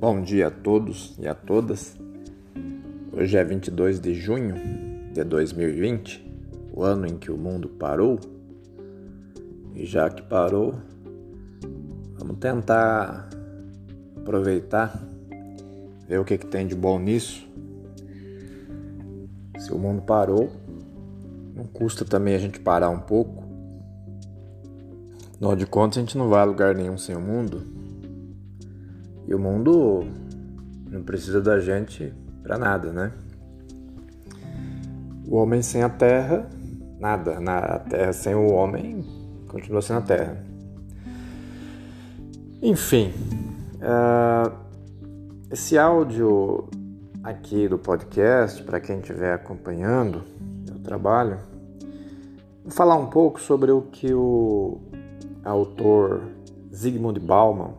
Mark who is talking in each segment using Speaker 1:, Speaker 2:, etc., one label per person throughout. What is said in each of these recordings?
Speaker 1: Bom dia a todos e a todas. Hoje é 22 de junho de 2020, o ano em que o mundo parou. E já que parou, vamos tentar aproveitar, ver o que, que tem de bom nisso. Se o mundo parou, não custa também a gente parar um pouco. Afinal de contas, a gente não vai a lugar nenhum sem o mundo. E o mundo não precisa da gente para nada, né? O homem sem a terra, nada. A terra sem o homem continua sendo a terra. Enfim, uh, esse áudio aqui do podcast, para quem estiver acompanhando o trabalho, vou falar um pouco sobre o que o autor Zygmunt Bauman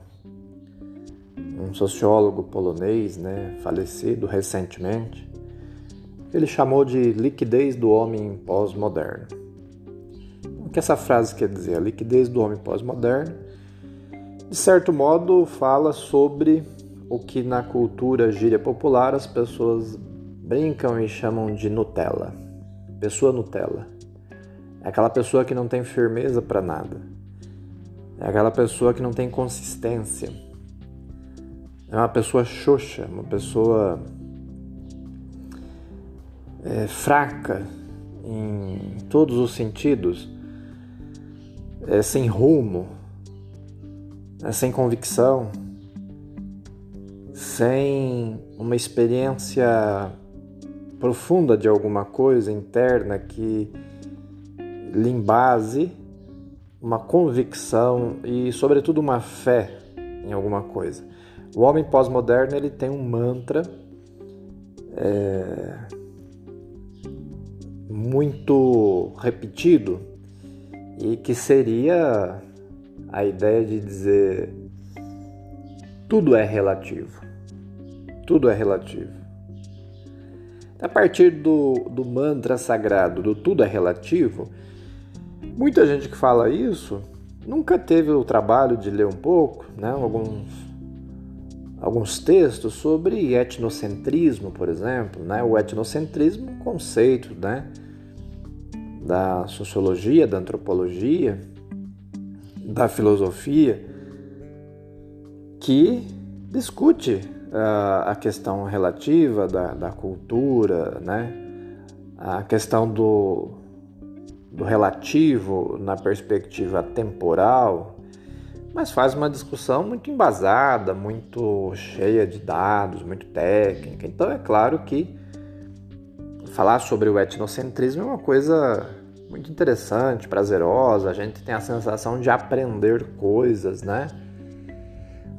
Speaker 1: um sociólogo polonês, né, falecido recentemente, ele chamou de liquidez do homem pós-moderno. O que essa frase quer dizer? A liquidez do homem pós-moderno, de certo modo, fala sobre o que na cultura gíria popular as pessoas brincam e chamam de Nutella. Pessoa Nutella. É aquela pessoa que não tem firmeza para nada. É aquela pessoa que não tem consistência é uma pessoa xoxa, uma pessoa é, fraca em todos os sentidos, é, sem rumo, é, sem convicção, sem uma experiência profunda de alguma coisa interna que lhe embase uma convicção e, sobretudo, uma fé em alguma coisa. O homem pós-moderno ele tem um mantra é, muito repetido e que seria a ideia de dizer tudo é relativo. Tudo é relativo. A partir do, do mantra sagrado do tudo é relativo, muita gente que fala isso nunca teve o trabalho de ler um pouco, né? alguns alguns textos sobre etnocentrismo, por exemplo. Né? O etnocentrismo é um conceito né? da sociologia, da antropologia, da filosofia, que discute uh, a questão relativa da, da cultura, né? a questão do, do relativo na perspectiva temporal, mas faz uma discussão muito embasada, muito cheia de dados, muito técnica. Então é claro que falar sobre o etnocentrismo é uma coisa muito interessante, prazerosa, a gente tem a sensação de aprender coisas, né?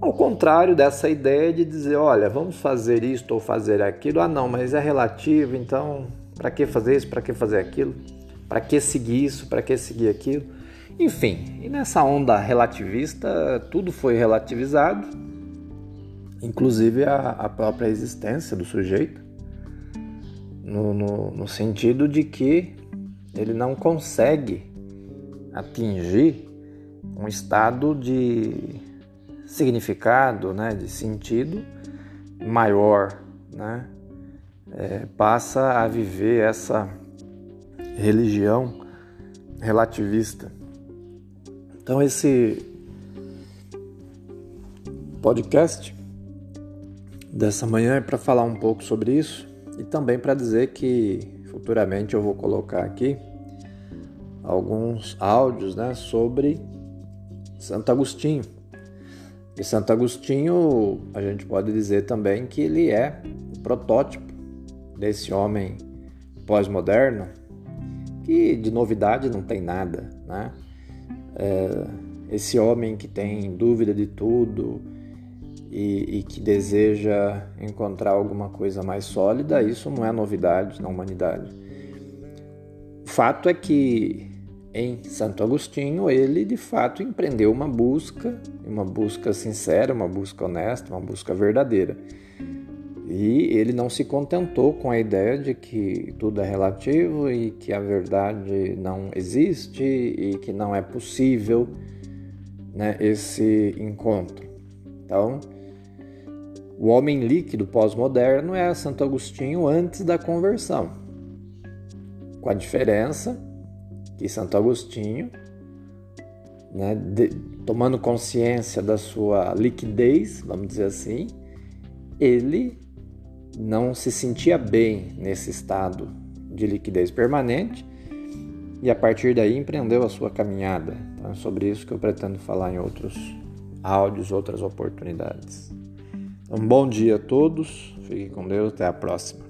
Speaker 1: Ao contrário dessa ideia de dizer, olha, vamos fazer isto ou fazer aquilo, ah não, mas é relativo, então para que fazer isso, para que fazer aquilo, para que seguir isso, para que seguir aquilo? Enfim, e nessa onda relativista, tudo foi relativizado, inclusive a, a própria existência do sujeito, no, no, no sentido de que ele não consegue atingir um estado de significado, né, de sentido maior, né, é, passa a viver essa religião relativista. Então esse podcast dessa manhã é para falar um pouco sobre isso e também para dizer que futuramente eu vou colocar aqui alguns áudios né, sobre Santo Agostinho. E Santo Agostinho, a gente pode dizer também que ele é o protótipo desse homem pós-moderno, que de novidade não tem nada, né? É, esse homem que tem dúvida de tudo e, e, que deseja encontrar alguma coisa mais sólida, isso não é novidade na humanidade. O fato é que em Santo Agostinho ele de fato empreendeu uma busca, uma busca sincera, uma busca honesta, uma busca verdadeira. E ele não se contentou com a ideia de que tudo é relativo e que a verdade não existe e que não é possível né, esse encontro. Então, O homem líquido pós-moderno é Santo Agostinho antes da conversão, com a diferença que Santo Agostinho, né, de, tomando consciência da sua liquidez, vamos dizer assim, ele não se sentia bem nesse estado de liquidez permanente e a partir daí empreendeu a sua caminhada. Então é sobre isso que eu pretendo falar em outros áudios, outras oportunidades. Um bom dia a todos, fiquem com Deus, até a próxima.